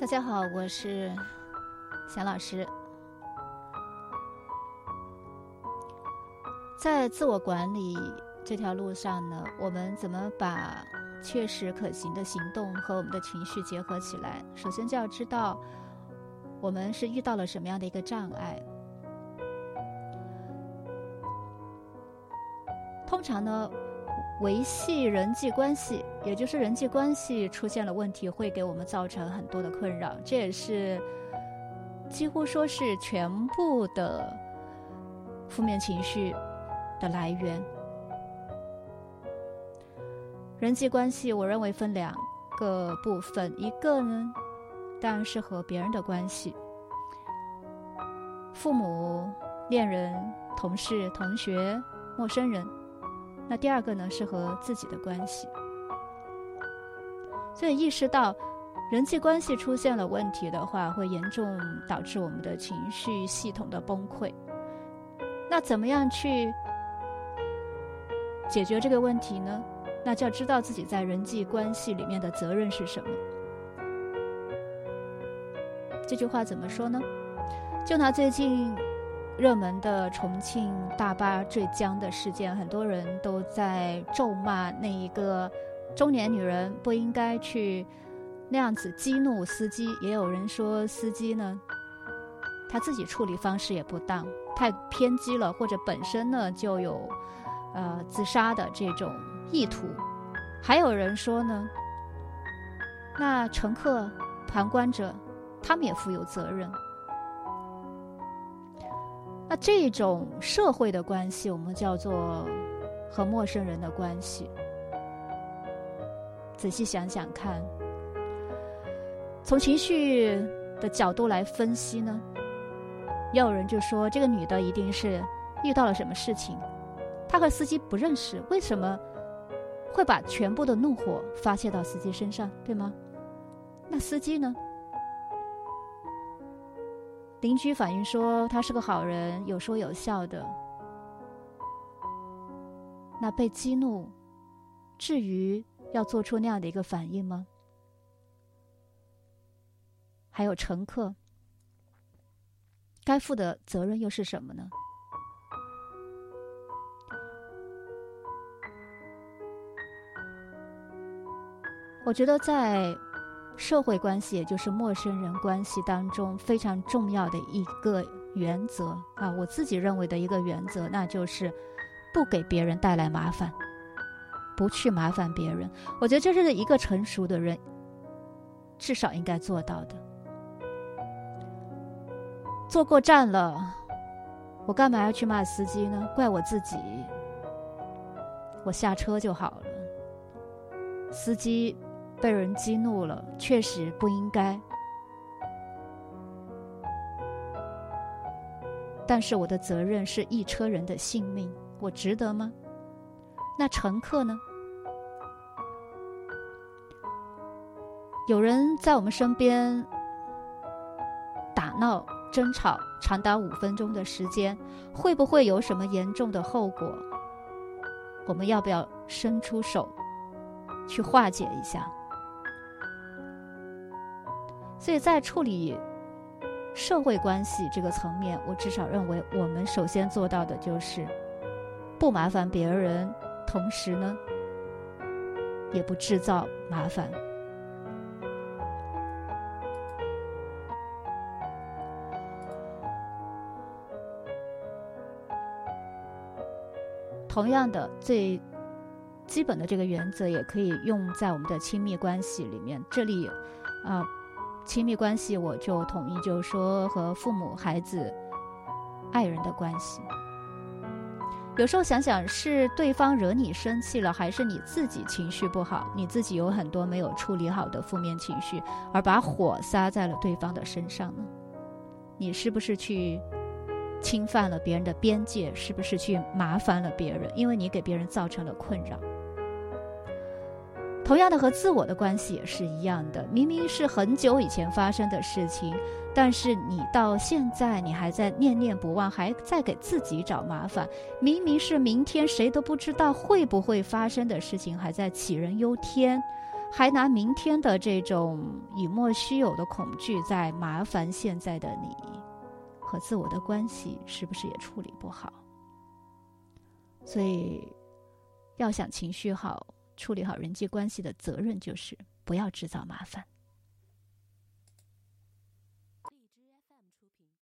大家好，我是祥老师。在自我管理这条路上呢，我们怎么把确实可行的行动和我们的情绪结合起来？首先就要知道我们是遇到了什么样的一个障碍。通常呢。维系人际关系，也就是人际关系出现了问题，会给我们造成很多的困扰。这也是几乎说是全部的负面情绪的来源。人际关系，我认为分两个部分，一个呢，当然是和别人的关系，父母、恋人、同事、同学、陌生人。那第二个呢，是和自己的关系。所以意识到人际关系出现了问题的话，会严重导致我们的情绪系统的崩溃。那怎么样去解决这个问题呢？那就要知道自己在人际关系里面的责任是什么。这句话怎么说呢？就拿最近。热门的重庆大巴坠江的事件，很多人都在咒骂那一个中年女人不应该去那样子激怒司机。也有人说司机呢，他自己处理方式也不当，太偏激了，或者本身呢就有呃自杀的这种意图。还有人说呢，那乘客、旁观者，他们也负有责任。那这种社会的关系，我们叫做和陌生人的关系。仔细想想看，从情绪的角度来分析呢，也有人就说这个女的一定是遇到了什么事情，她和司机不认识，为什么会把全部的怒火发泄到司机身上，对吗？那司机呢？邻居反映说他是个好人，有说有笑的。那被激怒，至于要做出那样的一个反应吗？还有乘客，该负的责任又是什么呢？我觉得在。社会关系，也就是陌生人关系当中非常重要的一个原则啊，我自己认为的一个原则，那就是不给别人带来麻烦，不去麻烦别人。我觉得这是一个成熟的人至少应该做到的。坐过站了，我干嘛要去骂司机呢？怪我自己，我下车就好了。司机。被人激怒了，确实不应该。但是我的责任是一车人的性命，我值得吗？那乘客呢？有人在我们身边打闹、争吵长达五分钟的时间，会不会有什么严重的后果？我们要不要伸出手去化解一下？所以在处理社会关系这个层面，我至少认为，我们首先做到的就是不麻烦别人，同时呢，也不制造麻烦。同样的，最基本的这个原则也可以用在我们的亲密关系里面。这里，啊。亲密关系，我就统一就说和父母、孩子、爱人的关系。有时候想想，是对方惹你生气了，还是你自己情绪不好，你自己有很多没有处理好的负面情绪，而把火撒在了对方的身上呢？你是不是去侵犯了别人的边界？是不是去麻烦了别人？因为你给别人造成了困扰。同样的和自我的关系也是一样的明明是很久以前发生的事情但是你到现在你还在念念不忘还在给自己找麻烦。明明是明天谁都不知道会不会发生的事情还在杞人忧天还拿明天的这种以莫须有的恐惧在麻烦现在的你和自我的关系是不是也处理不好？所以要想情绪好处理好人际关系的责任就是不要制造麻烦。